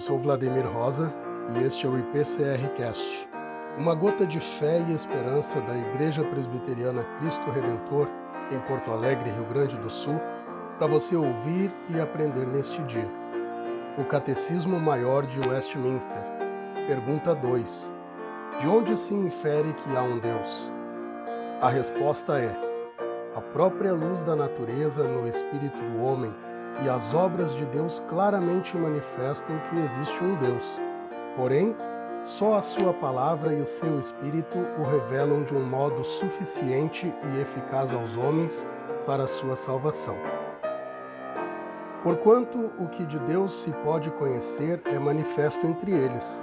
sou Vladimir Rosa e este é o IPCR Cast, uma gota de fé e esperança da Igreja Presbiteriana Cristo Redentor em Porto Alegre, Rio Grande do Sul, para você ouvir e aprender neste dia. O Catecismo Maior de Westminster. Pergunta 2. De onde se infere que há um Deus? A resposta é: a própria luz da natureza no espírito do homem e as obras de Deus claramente manifestam que existe um Deus. Porém, só a sua palavra e o seu espírito o revelam de um modo suficiente e eficaz aos homens para sua salvação. Porquanto o que de Deus se pode conhecer é manifesto entre eles,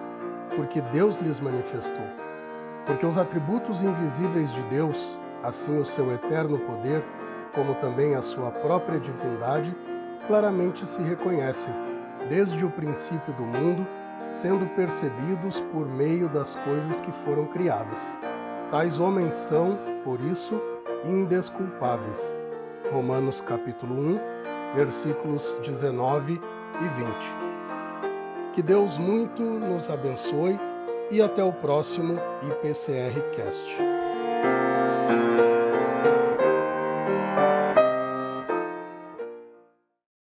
porque Deus lhes manifestou. Porque os atributos invisíveis de Deus, assim o seu eterno poder, como também a sua própria divindade, claramente se reconhecem, desde o princípio do mundo, sendo percebidos por meio das coisas que foram criadas. Tais homens são, por isso, indesculpáveis. Romanos capítulo 1, versículos 19 e 20. Que Deus muito nos abençoe e até o próximo IPCR Cast.